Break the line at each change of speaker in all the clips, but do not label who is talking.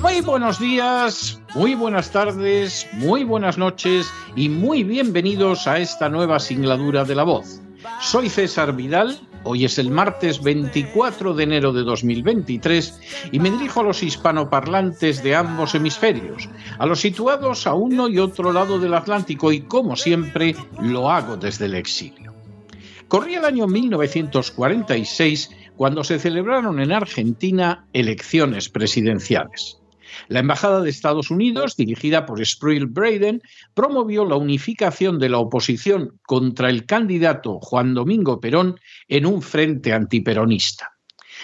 Muy buenos días, muy buenas tardes, muy buenas noches y muy bienvenidos a esta nueva singladura de la voz. Soy César Vidal, hoy es el martes 24 de enero de 2023 y me dirijo a los hispanoparlantes de ambos hemisferios, a los situados a uno y otro lado del Atlántico y como siempre lo hago desde el exilio. Corría el año 1946 cuando se celebraron en Argentina elecciones presidenciales. La Embajada de Estados Unidos, dirigida por Sproul Braden, promovió la unificación de la oposición contra el candidato Juan Domingo Perón en un frente antiperonista.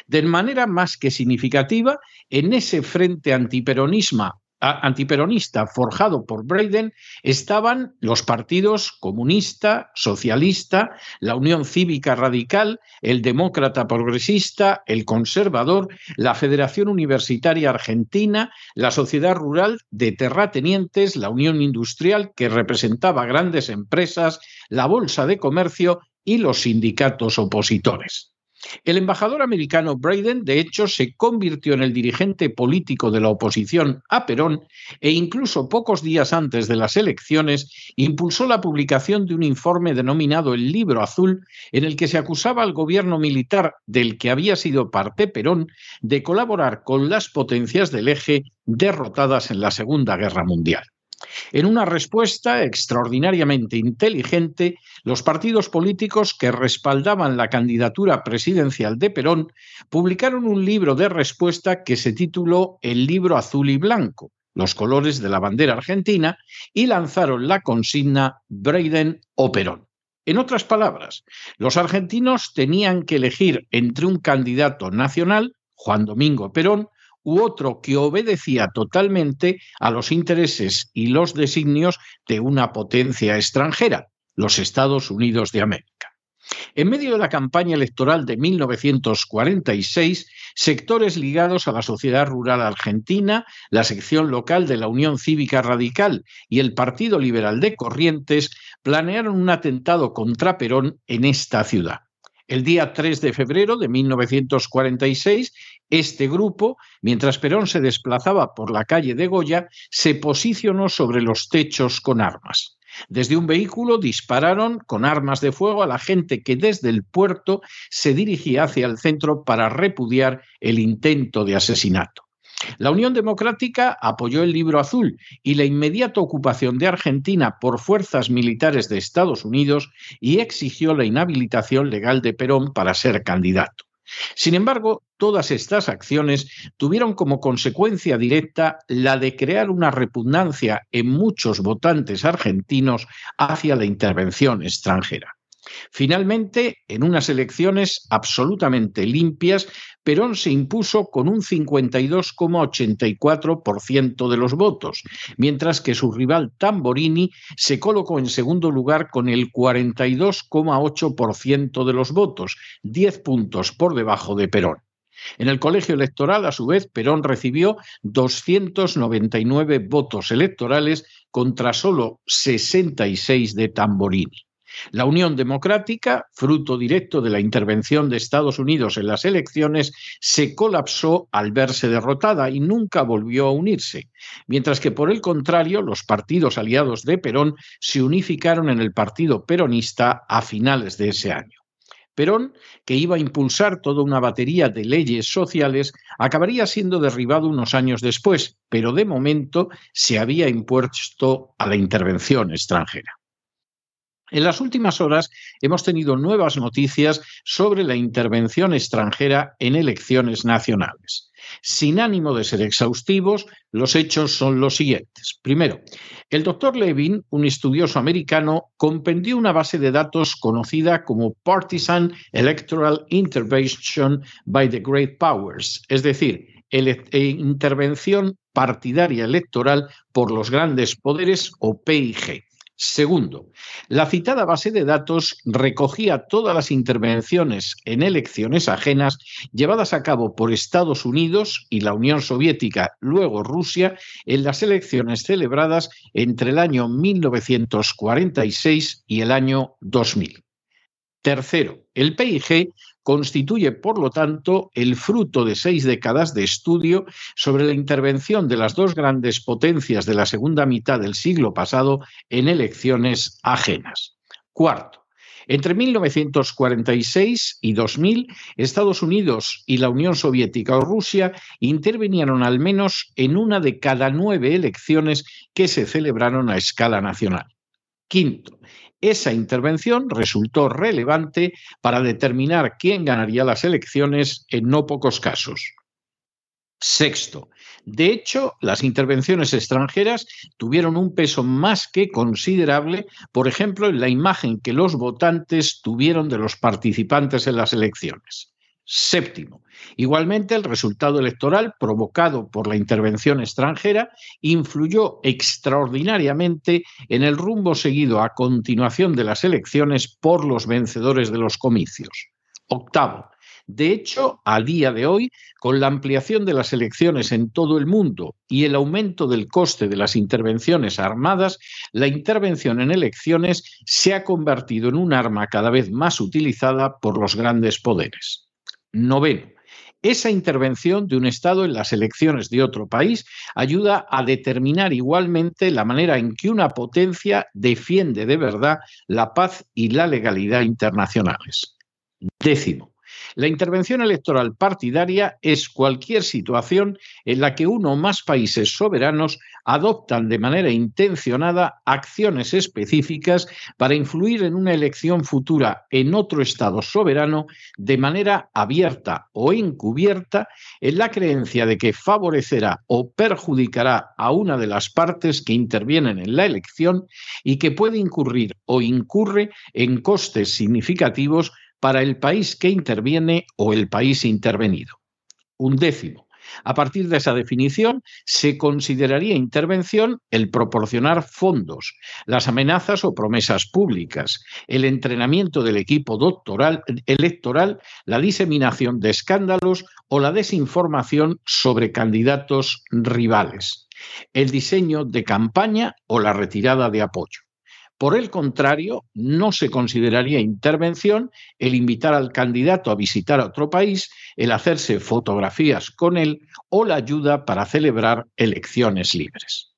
De manera más que significativa, en ese frente antiperonismo antiperonista forjado por Braden estaban los partidos comunista, socialista, la Unión Cívica Radical, el Demócrata Progresista, el Conservador, la Federación Universitaria Argentina, la Sociedad Rural de Terratenientes, la Unión Industrial, que representaba grandes empresas, la Bolsa de Comercio y los sindicatos opositores. El embajador americano Braden, de hecho, se convirtió en el dirigente político de la oposición a Perón e incluso pocos días antes de las elecciones impulsó la publicación de un informe denominado el Libro Azul, en el que se acusaba al gobierno militar del que había sido parte Perón de colaborar con las potencias del eje derrotadas en la Segunda Guerra Mundial. En una respuesta extraordinariamente inteligente, los partidos políticos que respaldaban la candidatura presidencial de Perón publicaron un libro de respuesta que se tituló El libro azul y blanco, los colores de la bandera argentina, y lanzaron la consigna Braden o Perón. En otras palabras, los argentinos tenían que elegir entre un candidato nacional, Juan Domingo Perón, u otro que obedecía totalmente a los intereses y los designios de una potencia extranjera, los Estados Unidos de América. En medio de la campaña electoral de 1946, sectores ligados a la sociedad rural argentina, la sección local de la Unión Cívica Radical y el Partido Liberal de Corrientes planearon un atentado contra Perón en esta ciudad. El día 3 de febrero de 1946, este grupo, mientras Perón se desplazaba por la calle de Goya, se posicionó sobre los techos con armas. Desde un vehículo dispararon con armas de fuego a la gente que desde el puerto se dirigía hacia el centro para repudiar el intento de asesinato. La Unión Democrática apoyó el libro azul y la inmediata ocupación de Argentina por fuerzas militares de Estados Unidos y exigió la inhabilitación legal de Perón para ser candidato. Sin embargo, todas estas acciones tuvieron como consecuencia directa la de crear una repugnancia en muchos votantes argentinos hacia la intervención extranjera. Finalmente, en unas elecciones absolutamente limpias, Perón se impuso con un 52,84% de los votos, mientras que su rival Tamborini se colocó en segundo lugar con el 42,8% de los votos, 10 puntos por debajo de Perón. En el colegio electoral, a su vez, Perón recibió 299 votos electorales contra solo 66 de Tamborini. La Unión Democrática, fruto directo de la intervención de Estados Unidos en las elecciones, se colapsó al verse derrotada y nunca volvió a unirse, mientras que por el contrario los partidos aliados de Perón se unificaron en el Partido Peronista a finales de ese año. Perón, que iba a impulsar toda una batería de leyes sociales, acabaría siendo derribado unos años después, pero de momento se había impuesto a la intervención extranjera. En las últimas horas hemos tenido nuevas noticias sobre la intervención extranjera en elecciones nacionales. Sin ánimo de ser exhaustivos, los hechos son los siguientes. Primero, el doctor Levin, un estudioso americano, compendió una base de datos conocida como Partisan Electoral Intervention by the Great Powers, es decir, e intervención partidaria electoral por los grandes poderes o PIG. Segundo, la citada base de datos recogía todas las intervenciones en elecciones ajenas llevadas a cabo por Estados Unidos y la Unión Soviética, luego Rusia, en las elecciones celebradas entre el año 1946 y el año 2000. Tercero, el PIG constituye, por lo tanto, el fruto de seis décadas de estudio sobre la intervención de las dos grandes potencias de la segunda mitad del siglo pasado en elecciones ajenas. Cuarto, entre 1946 y 2000, Estados Unidos y la Unión Soviética o Rusia intervinieron al menos en una de cada nueve elecciones que se celebraron a escala nacional. Quinto, esa intervención resultó relevante para determinar quién ganaría las elecciones en no pocos casos. Sexto, de hecho, las intervenciones extranjeras tuvieron un peso más que considerable, por ejemplo, en la imagen que los votantes tuvieron de los participantes en las elecciones. Séptimo, igualmente el resultado electoral provocado por la intervención extranjera influyó extraordinariamente en el rumbo seguido a continuación de las elecciones por los vencedores de los comicios. Octavo, de hecho, a día de hoy, con la ampliación de las elecciones en todo el mundo y el aumento del coste de las intervenciones armadas, la intervención en elecciones se ha convertido en un arma cada vez más utilizada por los grandes poderes. Noveno. Esa intervención de un Estado en las elecciones de otro país ayuda a determinar igualmente la manera en que una potencia defiende de verdad la paz y la legalidad internacionales. Décimo. La intervención electoral partidaria es cualquier situación en la que uno o más países soberanos adoptan de manera intencionada acciones específicas para influir en una elección futura en otro Estado soberano de manera abierta o encubierta en la creencia de que favorecerá o perjudicará a una de las partes que intervienen en la elección y que puede incurrir o incurre en costes significativos para el país que interviene o el país intervenido. Un décimo. A partir de esa definición, se consideraría intervención el proporcionar fondos, las amenazas o promesas públicas, el entrenamiento del equipo doctoral, electoral, la diseminación de escándalos o la desinformación sobre candidatos rivales, el diseño de campaña o la retirada de apoyo. Por el contrario, no se consideraría intervención el invitar al candidato a visitar a otro país, el hacerse fotografías con él o la ayuda para celebrar elecciones libres.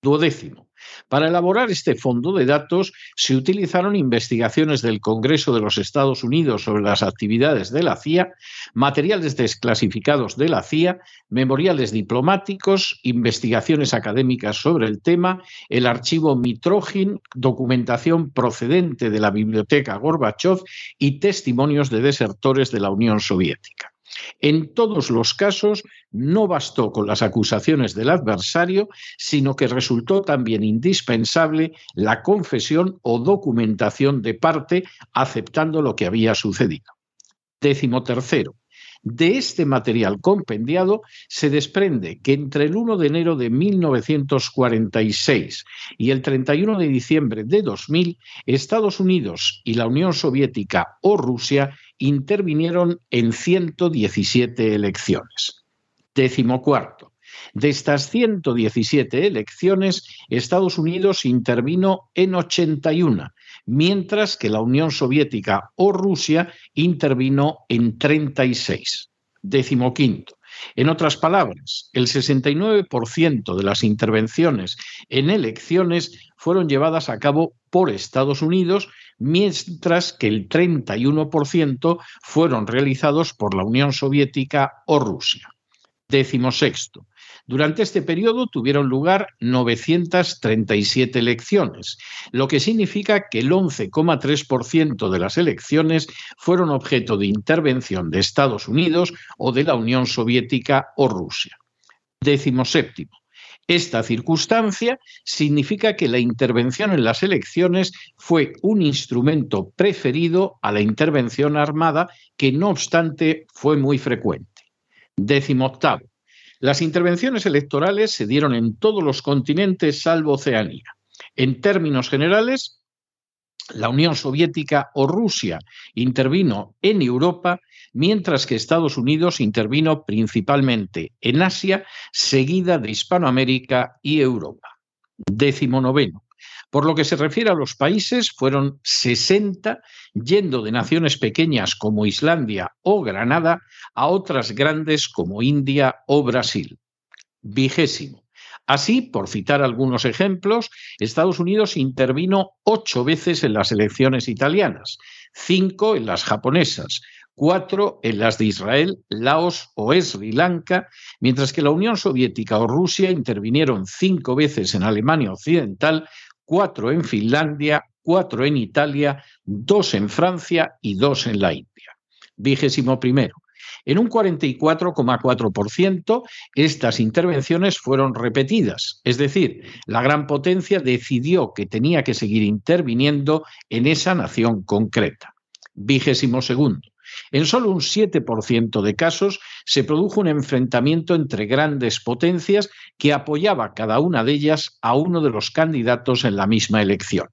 Duodécimo. Para elaborar este fondo de datos se utilizaron investigaciones del Congreso de los Estados Unidos sobre las actividades de la CIA, materiales desclasificados de la CIA, memoriales diplomáticos, investigaciones académicas sobre el tema, el archivo Mitrogin, documentación procedente de la Biblioteca Gorbachev y testimonios de desertores de la Unión Soviética. En todos los casos, no bastó con las acusaciones del adversario, sino que resultó también indispensable la confesión o documentación de parte aceptando lo que había sucedido. Décimo tercero. De este material compendiado se desprende que entre el 1 de enero de 1946 y el 31 de diciembre de 2000, Estados Unidos y la Unión Soviética o Rusia intervinieron en 117 elecciones. Décimo cuarto. De estas 117 elecciones, Estados Unidos intervino en 81, mientras que la Unión Soviética o Rusia intervino en 36. Décimo quinto. En otras palabras, el 69% de las intervenciones en elecciones fueron llevadas a cabo por Estados Unidos, mientras que el 31% fueron realizados por la Unión Soviética o Rusia. Décimo sexto. Durante este periodo tuvieron lugar 937 elecciones, lo que significa que el 11,3% de las elecciones fueron objeto de intervención de Estados Unidos o de la Unión Soviética o Rusia. Décimo séptimo. Esta circunstancia significa que la intervención en las elecciones fue un instrumento preferido a la intervención armada, que no obstante fue muy frecuente. Décimo octavo. Las intervenciones electorales se dieron en todos los continentes salvo Oceanía. En términos generales, la Unión Soviética o Rusia intervino en Europa, mientras que Estados Unidos intervino principalmente en Asia, seguida de Hispanoamérica y Europa. Décimo noveno. Por lo que se refiere a los países, fueron 60, yendo de naciones pequeñas como Islandia o Granada a otras grandes como India o Brasil. Vigésimo. Así, por citar algunos ejemplos, Estados Unidos intervino ocho veces en las elecciones italianas, cinco en las japonesas, cuatro en las de Israel, Laos o Sri Lanka, mientras que la Unión Soviética o Rusia intervinieron cinco veces en Alemania Occidental, cuatro en Finlandia, cuatro en Italia, dos en Francia y dos en la India. Vigésimo primero. En un 44,4% estas intervenciones fueron repetidas, es decir, la gran potencia decidió que tenía que seguir interviniendo en esa nación concreta. Vigésimo segundo. En solo un 7% de casos se produjo un enfrentamiento entre grandes potencias que apoyaba cada una de ellas a uno de los candidatos en la misma elección.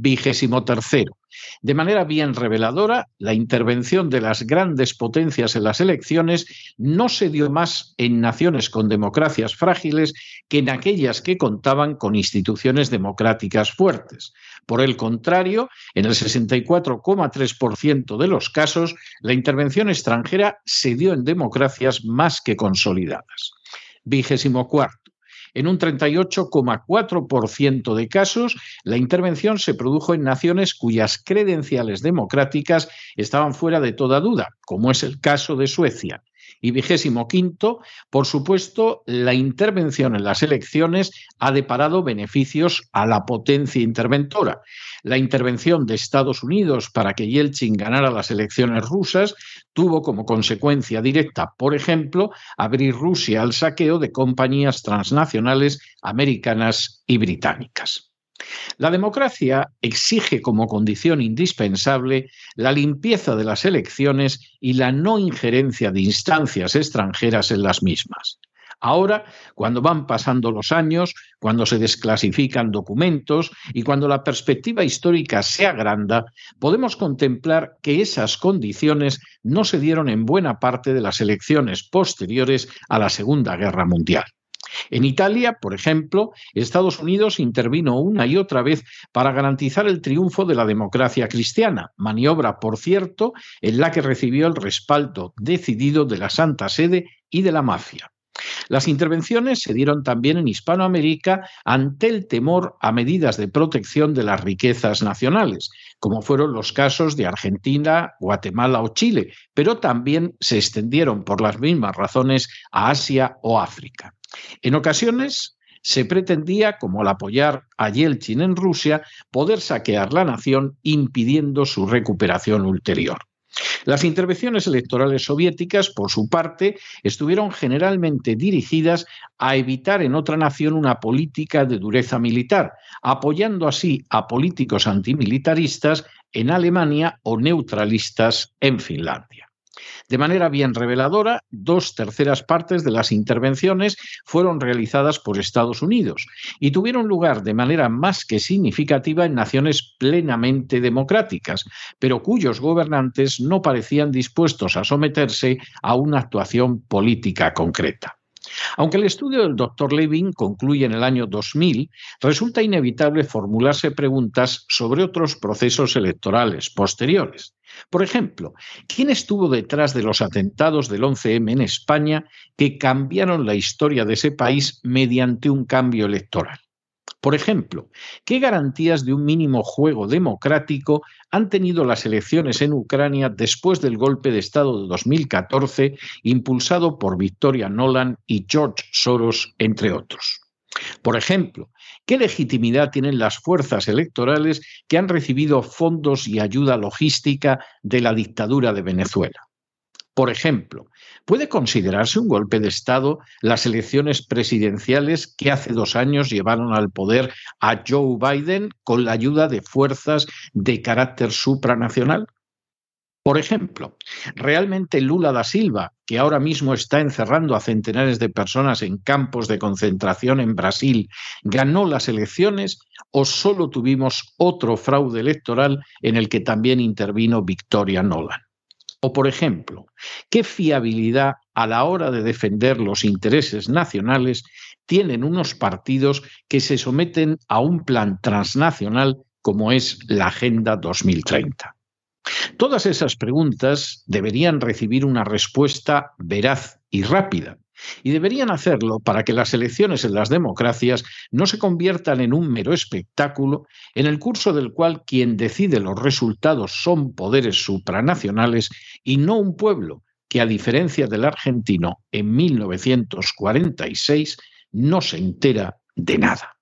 Vigésimo tercero. De manera bien reveladora, la intervención de las grandes potencias en las elecciones no se dio más en naciones con democracias frágiles que en aquellas que contaban con instituciones democráticas fuertes. Por el contrario, en el 64,3% de los casos, la intervención extranjera se dio en democracias más que consolidadas. Vigésimo cuarto. En un 38,4% de casos, la intervención se produjo en naciones cuyas credenciales democráticas estaban fuera de toda duda, como es el caso de Suecia. Y vigésimo quinto, por supuesto, la intervención en las elecciones ha deparado beneficios a la potencia interventora. La intervención de Estados Unidos para que Yeltsin ganara las elecciones rusas tuvo como consecuencia directa, por ejemplo, abrir Rusia al saqueo de compañías transnacionales americanas y británicas. La democracia exige como condición indispensable la limpieza de las elecciones y la no injerencia de instancias extranjeras en las mismas. Ahora, cuando van pasando los años, cuando se desclasifican documentos y cuando la perspectiva histórica se agranda, podemos contemplar que esas condiciones no se dieron en buena parte de las elecciones posteriores a la Segunda Guerra Mundial. En Italia, por ejemplo, Estados Unidos intervino una y otra vez para garantizar el triunfo de la democracia cristiana, maniobra, por cierto, en la que recibió el respaldo decidido de la Santa Sede y de la mafia. Las intervenciones se dieron también en Hispanoamérica ante el temor a medidas de protección de las riquezas nacionales, como fueron los casos de Argentina, Guatemala o Chile, pero también se extendieron por las mismas razones a Asia o África. En ocasiones se pretendía, como al apoyar a Yeltsin en Rusia, poder saquear la nación impidiendo su recuperación ulterior. Las intervenciones electorales soviéticas, por su parte, estuvieron generalmente dirigidas a evitar en otra nación una política de dureza militar, apoyando así a políticos antimilitaristas en Alemania o neutralistas en Finlandia. De manera bien reveladora, dos terceras partes de las intervenciones fueron realizadas por Estados Unidos y tuvieron lugar de manera más que significativa en naciones plenamente democráticas, pero cuyos gobernantes no parecían dispuestos a someterse a una actuación política concreta. Aunque el estudio del Dr. Levin concluye en el año 2000, resulta inevitable formularse preguntas sobre otros procesos electorales posteriores. Por ejemplo, ¿quién estuvo detrás de los atentados del 11M en España que cambiaron la historia de ese país mediante un cambio electoral? Por ejemplo, ¿qué garantías de un mínimo juego democrático han tenido las elecciones en Ucrania después del golpe de Estado de 2014 impulsado por Victoria Nolan y George Soros, entre otros? Por ejemplo, ¿qué legitimidad tienen las fuerzas electorales que han recibido fondos y ayuda logística de la dictadura de Venezuela? Por ejemplo, ¿puede considerarse un golpe de Estado las elecciones presidenciales que hace dos años llevaron al poder a Joe Biden con la ayuda de fuerzas de carácter supranacional? Por ejemplo, ¿realmente Lula da Silva, que ahora mismo está encerrando a centenares de personas en campos de concentración en Brasil, ganó las elecciones o solo tuvimos otro fraude electoral en el que también intervino Victoria Nolan? O, por ejemplo, ¿qué fiabilidad a la hora de defender los intereses nacionales tienen unos partidos que se someten a un plan transnacional como es la Agenda 2030? Todas esas preguntas deberían recibir una respuesta veraz y rápida, y deberían hacerlo para que las elecciones en las democracias no se conviertan en un mero espectáculo en el curso del cual quien decide los resultados son poderes supranacionales y no un pueblo que, a diferencia del argentino en 1946, no se entera de nada.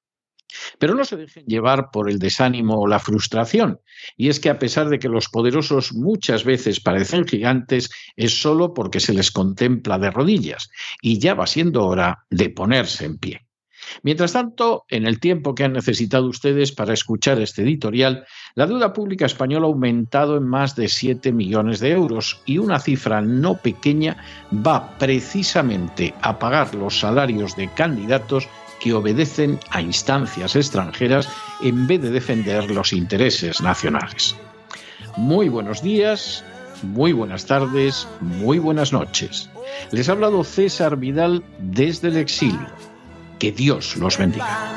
Pero no se dejen llevar por el desánimo o la frustración. Y es que a pesar de que los poderosos muchas veces parecen gigantes, es solo porque se les contempla de rodillas. Y ya va siendo hora de ponerse en pie. Mientras tanto, en el tiempo que han necesitado ustedes para escuchar este editorial, la deuda pública española ha aumentado en más de 7 millones de euros y una cifra no pequeña va precisamente a pagar los salarios de candidatos que obedecen a instancias extranjeras en vez de defender los intereses nacionales. Muy buenos días, muy buenas tardes, muy buenas noches. Les ha hablado César Vidal desde el exilio. Que Dios los bendiga.